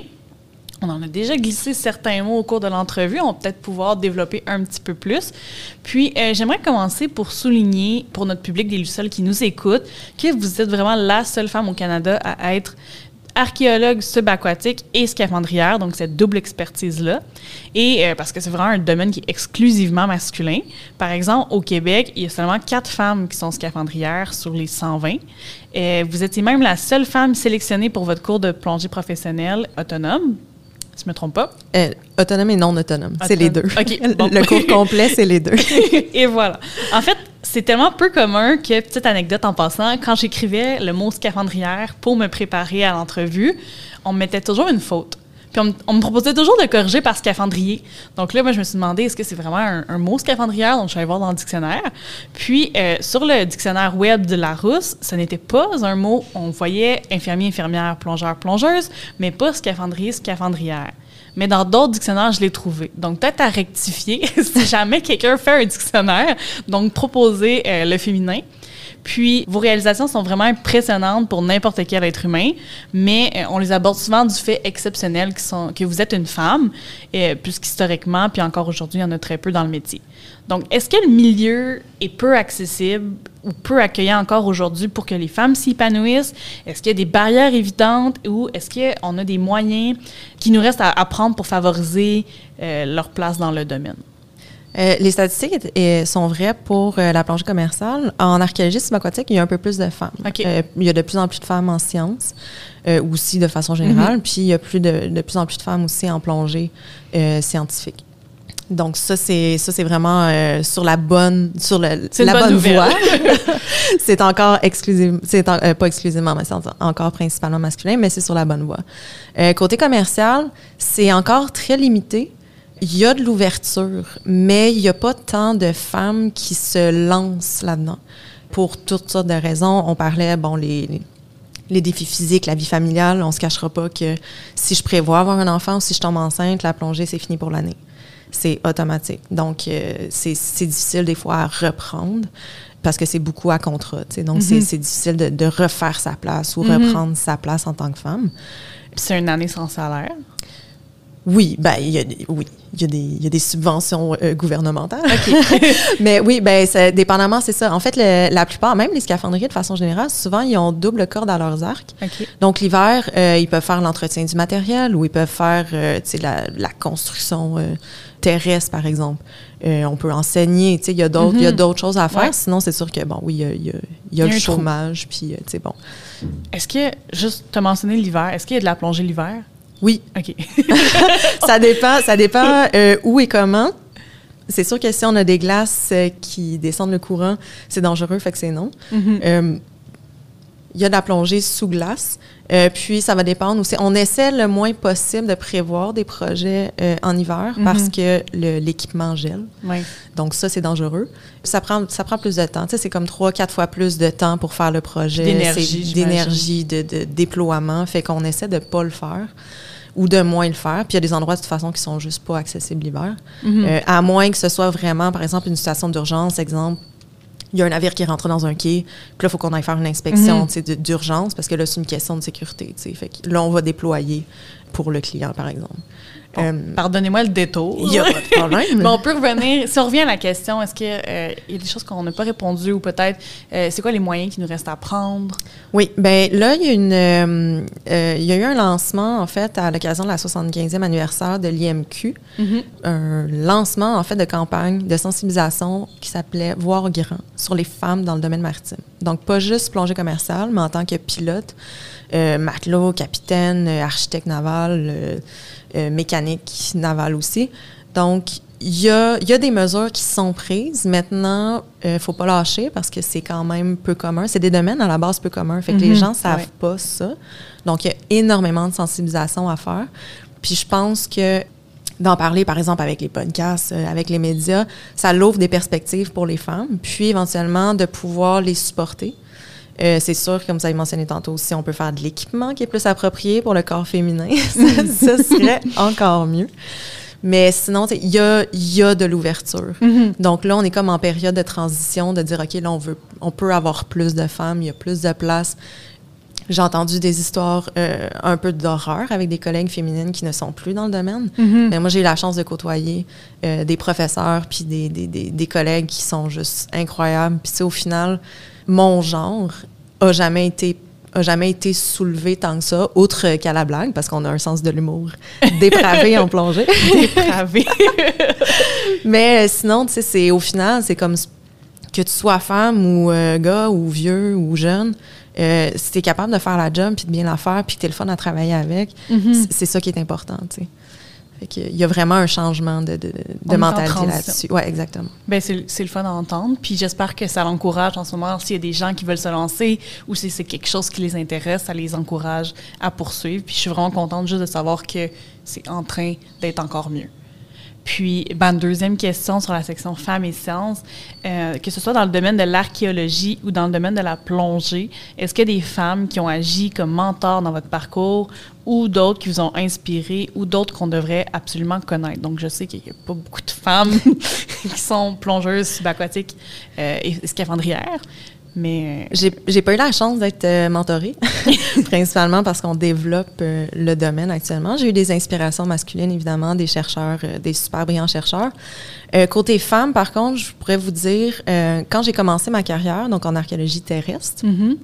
On en a déjà glissé certains mots au cours de l'entrevue. On va peut-être pouvoir développer un petit peu plus. Puis, euh, j'aimerais commencer pour souligner, pour notre public des Lucioles qui nous écoute, que vous êtes vraiment la seule femme au Canada à être archéologue subaquatique et scaphandrière, donc cette double expertise-là. Et euh, parce que c'est vraiment un domaine qui est exclusivement masculin. Par exemple, au Québec, il y a seulement quatre femmes qui sont scaphandrières sur les 120. Euh, vous étiez même la seule femme sélectionnée pour votre cours de plongée professionnelle autonome. Si je me trompe pas? Euh, autonome et non autonome, c'est les deux. OK, (laughs) bon. Le cours complet, c'est les deux. (laughs) et voilà. En fait, c'est tellement peu commun que, petite anecdote en passant, quand j'écrivais le mot scaphandrière pour me préparer à l'entrevue, on me mettait toujours une faute. Puis on, me- proposait toujours de corriger par scaphandrier. Donc là, moi, je me suis demandé, est-ce que c'est vraiment un, un mot scaphandrière? Donc, je suis allée voir dans le dictionnaire. Puis, euh, sur le dictionnaire web de Larousse, ce n'était pas un mot. On voyait infirmier, infirmière, plongeur, plongeuse, mais pas scaphandrier, scaphandrière. Mais dans d'autres dictionnaires, je l'ai trouvé. Donc, peut-être à rectifier (laughs) si jamais quelqu'un fait un dictionnaire. Donc, proposer euh, le féminin. Puis, vos réalisations sont vraiment impressionnantes pour n'importe quel être humain, mais euh, on les aborde souvent du fait exceptionnel que vous êtes une femme, euh, puisqu'historiquement, puis encore aujourd'hui, il y en a très peu dans le métier. Donc, est-ce que le milieu est peu accessible ou peu accueillant encore aujourd'hui pour que les femmes s'y épanouissent? Est-ce qu'il y a des barrières évidentes ou est-ce qu'on a des moyens qui nous restent à, à prendre pour favoriser euh, leur place dans le domaine? Euh, les statistiques sont vraies pour euh, la plongée commerciale. En archéologie subaquatique, il y a un peu plus de femmes. Euh, il y a de plus en plus de femmes en sciences, aussi de façon générale. Puis il y a plus de, de plus en plus de femmes aussi en plongée scientifique. Donc ça c'est ça c'est vraiment sur la bonne sur le, la bonne voie. (laughs) (laughs) c'est encore exclusif c'est en- pas exclusivement mais c'est en- encore principalement masculin mais c'est sur la bonne voie. Côté commercial, c'est encore très limité. Il y a de l'ouverture, mais il n'y a pas tant de femmes qui se lancent là-dedans pour toutes sortes de raisons. On parlait, bon, les, les- les défis physiques, la vie familiale. On se cachera pas que si je prévois avoir un enfant ou si je tombe enceinte, la plongée, c'est fini pour l'année. C'est automatique. Donc, euh, c'est difficile des fois à reprendre parce que c'est beaucoup à contrat. tu sais. Donc, c'est- c'est difficile de, de refaire sa place ou reprendre sa place en tant que femme. Puis c'est une année sans salaire. Oui, ben il y a des, oui, il y a des, il y a des subventions euh, gouvernementales. (laughs) Mais oui, ben dépendamment, c'est ça. En fait, le- la plupart, même les scaphandriers de façon générale, souvent ils ont double corde à leurs arcs. Donc l'hiver, euh, ils peuvent faire l'entretien du matériel ou ils peuvent faire euh, la, la construction euh, terrestre, par exemple. On peut enseigner, il y a d'autres d'autres choses à faire. Ouais. Sinon, c'est sûr que, bon, oui, il y a, y y le chômage, puis, tu sais, bon. Est-ce que, juste, tu as mentionné l'hiver, est-ce qu'il y a de la plongée l'hiver? Oui, OK. (laughs) ça dépend, ça dépend euh, où et comment. C'est sûr que si on a des glaces euh, qui descendent le courant, c'est dangereux, fait que c'est non. Euh, Il y a de la plongée sous glace. Euh, puis, ça va dépendre aussi. On essaie le moins possible de prévoir des projets euh, en hiver parce que l'équipement gèle. oui. Donc, ça, c'est dangereux. Ça prend, ça prend plus de temps. Tu sais, c'est comme trois, quatre fois plus de temps pour faire le projet. D'énergie. D'énergie, de, de déploiement. Fait qu'on essaie de pas le faire ou de moins le faire. Puis il y a des endroits, de toute façon, qui sont juste pas accessibles l'hiver. Euh, à moins que ce soit vraiment, par exemple, une situation d'urgence, exemple, il y a un navire qui est rentré dans un quai, puis là, il faut qu'on aille faire une inspection Mhm. d'urgence parce que là, c'est une question de sécurité. Fait que là, on va déployer pour le client, par exemple. Bon, Euh, Pardonnez-moi le détour. il n'y a pas de problème. (laughs) Mais on peut revenir, si on revient à la question, est-ce qu'il y a des choses qu'on n'a pas répondu ou peut-être, euh, c'est quoi les moyens qui nous restent à prendre? Oui, ben là, il y, a une, euh, euh, il y a eu un lancement, en fait, à l'occasion de la 75e anniversaire de l'IMQ. Un lancement, en fait, de campagne de sensibilisation qui s'appelait Voir grand sur les femmes dans le domaine maritime. Donc, pas juste plongée commerciale, mais en tant que pilote, euh, matelot, capitaine, euh, architecte naval, euh, euh, mécanique naval aussi. Donc, il y a, y a des mesures qui sont prises. Maintenant, il ne faut pas lâcher parce que c'est quand même peu commun. C'est des domaines à la base peu communs. Fait que les Mhm, gens ne savent ouais. pas ça. Donc, il y a énormément de sensibilisation à faire. Puis je pense que d'en parler, par exemple, avec les podcasts, euh, avec les médias, ça l'ouvre des perspectives pour les femmes. Puis éventuellement, de pouvoir les supporter. Euh, c'est sûr, comme vous avez mentionné tantôt aussi, on peut faire de l'équipement qui est plus approprié pour le corps féminin. (laughs) ça, ça serait encore mieux. Mais sinon, il y a, y a de l'ouverture. Donc là, on est comme en période de transition, de dire, OK, là, on, veut, on peut avoir plus de femmes, il y a plus de place. J'ai entendu des histoires euh, un peu d'horreur avec des collègues féminines qui ne sont plus dans le domaine. Mais moi, j'ai eu la chance de côtoyer euh, des professeurs puis des, des, des, des collègues qui sont juste incroyables. Puis au final, mon genre a jamais été a jamais été soulevé tant que ça, outre qu'à la blague, parce qu'on a un sens de l'humour (laughs) dépravé en plongée. Dépravé. (laughs) Mais euh, sinon, tu sais, c'est au final, c'est comme que tu sois femme ou euh, gars ou vieux ou jeune, euh, si tu es capable de faire la job puis de bien la faire puis que tu es le fun à travailler avec, Mhm. c- c'est ça qui est important, tu sais. Il y a vraiment un changement de, mentalité là-dessus. Oui, exactement. Ben, c'est c'est le fun à entendre. Puis j'espère que ça l'encourage en ce moment. S'il y a des gens qui veulent se lancer ou si c'est quelque chose qui les intéresse, ça les encourage à poursuivre. Puis je suis vraiment contente juste de savoir que c'est en train d'être encore mieux. Puis, ben, deuxième question sur la section femmes et sciences, euh, que ce soit dans le domaine de l'archéologie ou dans le domaine de la plongée, est-ce qu'il y a des femmes qui ont agi comme mentors dans votre parcours ou d'autres qui vous ont inspiré ou d'autres qu'on devrait absolument connaître? Donc, je sais qu'il n'y a pas beaucoup de femmes (laughs) qui sont plongeuses subaquatiques euh, et scaphandrières, mais J'ai j'ai pas eu la chance d'être euh, mentorée, (laughs) principalement parce qu'on développe euh, le domaine actuellement. J'ai eu des inspirations masculines, évidemment, des chercheurs, euh, des super brillants chercheurs. Euh, côté femmes, par contre, je pourrais vous dire, euh, quand j'ai commencé ma carrière, donc en archéologie terrestre, Mhm.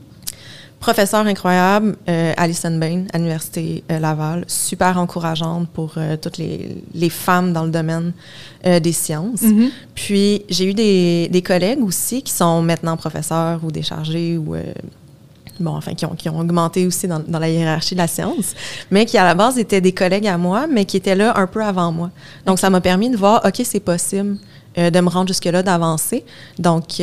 Professeur incroyable, euh, Alison Bain, à l'Université euh, Laval, super encourageante pour euh, toutes les, les femmes dans le domaine des sciences. Mhm. Puis j'ai eu des, des collègues aussi qui sont maintenant professeurs ou déchargés ou bon enfin qui ont, qui ont augmenté aussi dans, dans la hiérarchie de la science, mais qui à la base étaient des collègues à moi, mais qui étaient là un peu avant moi. Donc ça m'a permis de voir ok c'est possible de me rendre jusque là d'avancer. Donc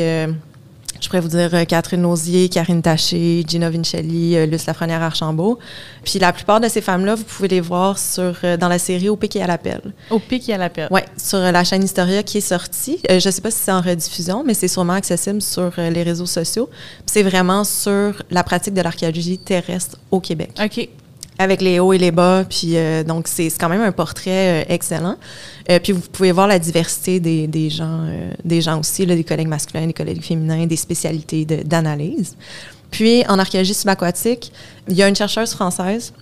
je pourrais vous dire euh, Catherine Nausier, Karine Taché, Gina Vincelli, euh, Luce Lafrenière Archambault. Puis la plupart de ces femmes-là, vous pouvez les voir sur, euh, dans la série Au pic et à l'appel. Au pic, il y a la perte. Oui, sur la chaîne Historia qui est sortie. Euh, je ne sais pas si c'est en rediffusion, mais c'est sûrement accessible sur les réseaux sociaux. C'est vraiment sur la pratique de l'archéologie terrestre au Québec, OK. Avec les hauts et les bas. Puis euh, donc, c'est quand même un portrait euh, excellent. Euh, puis vous pouvez voir la diversité des, des gens, des gens aussi, là, des collègues masculins, des collègues féminins, des spécialités de- d'analyse. Puis en archéologie subaquatique, il y a une chercheuse française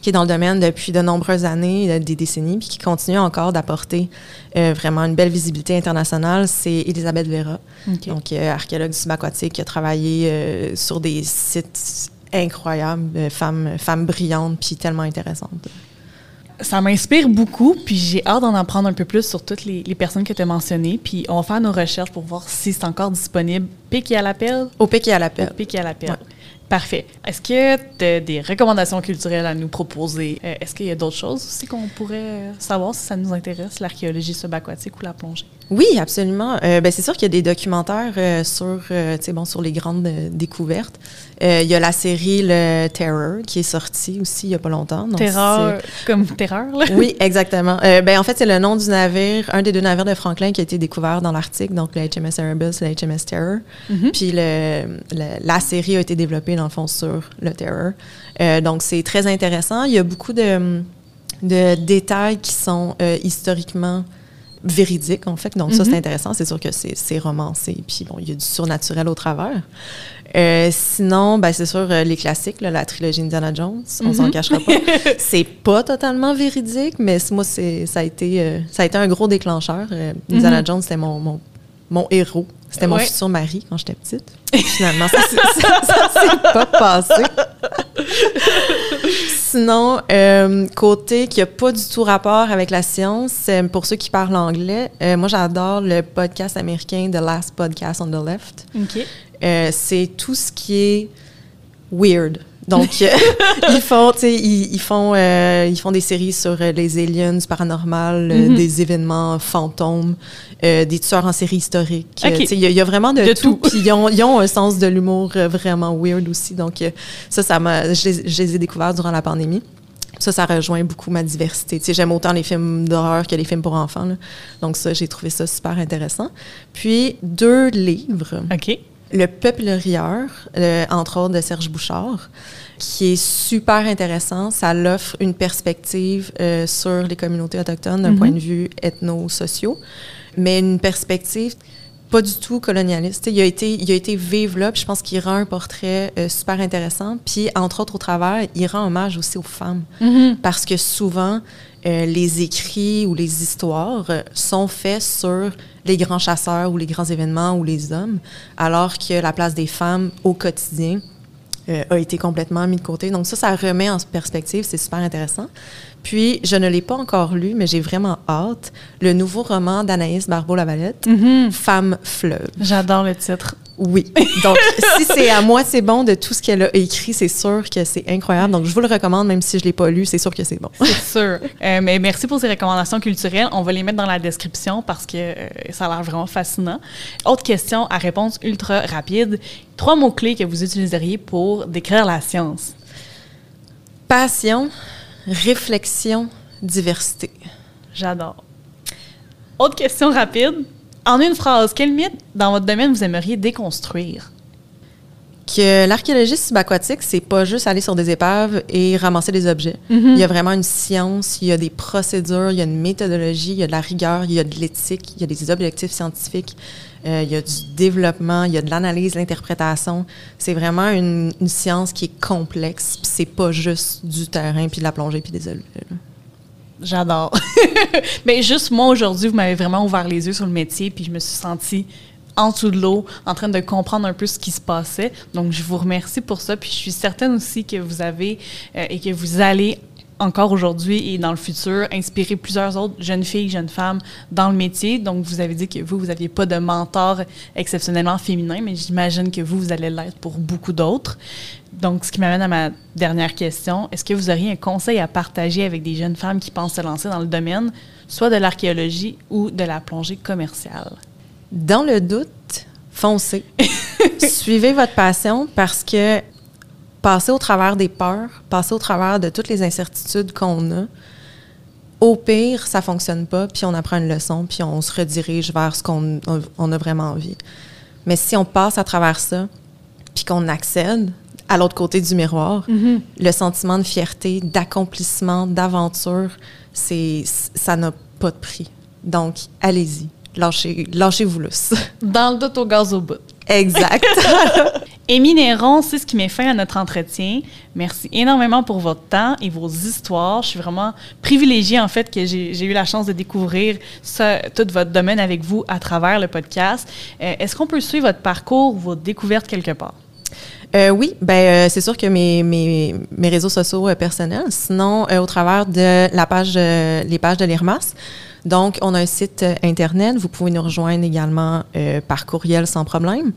qui est dans le domaine depuis de nombreuses années, des décennies, puis qui continue encore d'apporter vraiment une belle visibilité internationale, c'est Elisabeth Vera, donc archéologue subaquatique qui a travaillé sur des sites incroyables, femme, femme brillante, puis tellement intéressante ça m'inspire beaucoup, puis j'ai hâte d'en apprendre un peu plus sur toutes les, personnes que tu as mentionnées. Puis on va faire nos recherches pour voir si c'est encore disponible. Pic à l'appel? Au pic à l'appel. Au à l'appel. Parfait. Est-ce que tu as des recommandations culturelles à nous proposer? Euh, est-ce qu'il y a d'autres choses aussi qu'on pourrait savoir si ça nous intéresse, l'archéologie subaquatique ou la plongée? Oui, absolument. Euh, ben, c'est sûr qu'il y a des documentaires euh, sur, euh, bon, sur les grandes découvertes. il y a la série Le Terror qui est sortie aussi il n'y a pas longtemps. Terror, comme terreur, là. Oui, exactement. ben, en fait, c'est le nom du navire, un des deux navires de Franklin qui a été découvert dans l'Arctique, donc le HMS Erebus et le HMS Terror. Mm-hmm. Puis le, la série a été développée, dans le fond, sur le Terror. donc, c'est très intéressant. Il y a beaucoup de, de détails qui sont historiquement véridique, en fait. Donc, ça, c'est mhm. intéressant. C'est sûr que c'est romancé. Puis, bon, il y a du surnaturel au travers. Euh, sinon, ben, c'est sûr, euh, les classiques, la trilogie Indiana Jones, on s'en mhm. cachera pas. (laughs) c'est pas totalement véridique, mais moi, ça a, été, euh, ça a été un gros déclencheur. Indiana mhm. Jones, c'était mon, mon, mon, héros. C'était mon futur mari quand j'étais petite. Finalement, ça, ça s'est pas passé. Sinon, euh, côté qui n'a pas du tout rapport avec la science, pour ceux qui parlent anglais, euh, moi j'adore le podcast américain The Last Podcast on the Left. Euh, c'est tout ce qui est weird. Donc, (laughs) ils font, ils, ils, font, ils font des séries sur les aliens, paranormal, mm-hmm. des événements fantômes, des tueurs en série historiques. Il y, a vraiment de, tout. Puis ils ont, ils ont, un sens de l'humour vraiment weird aussi. Donc, ça, ça m'a, je, je, les ai découverts durant la pandémie. Ça, ça rejoint beaucoup ma diversité. Tu sais, j'aime autant les films d'horreur que les films pour enfants. Donc ça, j'ai trouvé ça super intéressant. Puis deux livres. OK. Le Peuple rieur, entre autres de Serge Bouchard, qui est super intéressant. Ça l'offre une perspective euh, sur les communautés autochtones d'un mm-hmm. point de vue ethno-socio, mais une perspective pas du tout colonialiste. il a été, il a été vive là, puis je pense qu'il rend un portrait euh, super intéressant. Puis, entre autres, au travers, il rend hommage aussi aux femmes. Mm-hmm. Parce que souvent, euh, les écrits ou les histoires euh, sont faits sur les grands chasseurs ou les grands événements ou les hommes, alors que la place des femmes au quotidien a été complètement mis de côté. Donc ça, ça remet en perspective, c'est super intéressant. Puis, je ne l'ai pas encore lu, mais j'ai vraiment hâte. Le nouveau roman d'Anaïs Barbeau-Lavalette, mm-hmm. Femme fleuve. J'adore le titre. Oui. Donc, si c'est à moi, c'est bon de tout ce qu'elle a écrit, c'est sûr que c'est incroyable. Donc, je vous le recommande, même si je ne l'ai pas lu, c'est sûr que c'est bon. C'est sûr. Euh, mais merci pour ces recommandations culturelles. On va les mettre dans la description parce que euh, ça a l'air vraiment fascinant. Autre question à réponse ultra rapide. Trois mots-clés que vous utiliseriez pour décrire la science? Passion, réflexion, diversité. J'adore. Autre question rapide. En une phrase, quel mythe dans votre domaine vous aimeriez déconstruire? Que l'archéologie subaquatique, c'est pas juste aller sur des épaves et ramasser des objets. Mm-hmm. Il y a vraiment une science, il y a des procédures, il y a une méthodologie, il y a de la rigueur, il y a de l'éthique, il y a des objectifs scientifiques, euh, il y a du développement, il y a de l'analyse, l'interprétation. C'est vraiment une, science qui est complexe, puis c'est pas juste du terrain, puis de la plongée, puis des objets. J'adore. (laughs) Mais juste moi, aujourd'hui, vous m'avez vraiment ouvert les yeux sur le métier, puis je me suis sentie en dessous de l'eau, en train de comprendre un peu ce qui se passait. Donc, je vous remercie pour ça. Puis, je suis certaine aussi que vous avez euh, et que vous allez encore aujourd'hui et dans le futur inspirer plusieurs autres jeunes filles, jeunes femmes dans le métier. Donc, vous avez dit que vous, vous n'aviez pas de mentor exceptionnellement féminin, mais j'imagine que vous, vous allez l'être pour beaucoup d'autres. Donc, ce qui m'amène à ma dernière question. Est-ce que vous auriez un conseil à partager avec des jeunes femmes qui pensent se lancer dans le domaine, soit de l'archéologie ou de la plongée commerciale? Dans le doute, foncez. (laughs) Suivez votre passion parce que passer au travers des peurs, passer au travers de toutes les incertitudes qu'on a, au pire, ça fonctionne pas, puis on apprend une leçon, puis on se redirige vers ce qu'on a vraiment envie. Mais si on passe à travers ça, puis qu'on accède à l'autre côté du miroir, mm-hmm. le sentiment de fierté, d'accomplissement, d'aventure, c'est ça n'a pas de prix. Donc, allez-y. Lâchez, lâchez-vous lousse. Dans le doute au gaz au bout. Exact. (laughs) Amy Néron, c'est ce qui met fin à notre entretien. Merci énormément pour votre temps et vos histoires. Je suis vraiment privilégiée, en fait, que j'ai eu la chance de découvrir tout votre domaine avec vous à travers le podcast. Euh, est-ce qu'on peut suivre votre parcours ou votre découverte quelque part? Euh, oui, ben euh, c'est sûr que mes, mes, mes réseaux sociaux personnels. Sinon, au travers de la page, les pages de l'IRMAS, donc, on a un site euh, Internet. Vous pouvez nous rejoindre également euh, par courriel sans problème.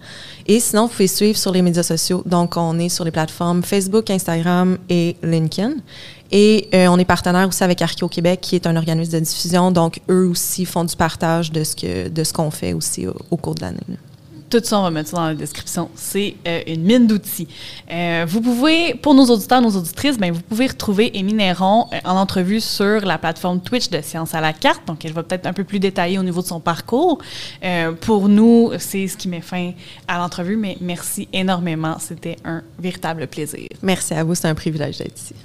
Et sinon, vous pouvez suivre sur les médias sociaux. Donc, on est sur les plateformes Facebook, Instagram et LinkedIn. Et euh, on est partenaire aussi avec Archeo Québec, qui est un organisme de diffusion. Donc, eux aussi font du partage de ce que de ce qu'on fait aussi au cours de l'année. Tout ça, on va mettre ça dans la description. C'est euh, une mine d'outils. Euh, vous pouvez, pour nos auditeurs, nos auditrices, ben, vous pouvez retrouver Émy Néron euh, en entrevue sur la plateforme Twitch de Science à la carte. Donc, elle va peut-être un peu plus détailler au niveau de son parcours. pour nous, c'est ce qui met fin à l'entrevue, mais merci énormément. C'était un véritable plaisir. Merci à vous. C'est un privilège d'être ici.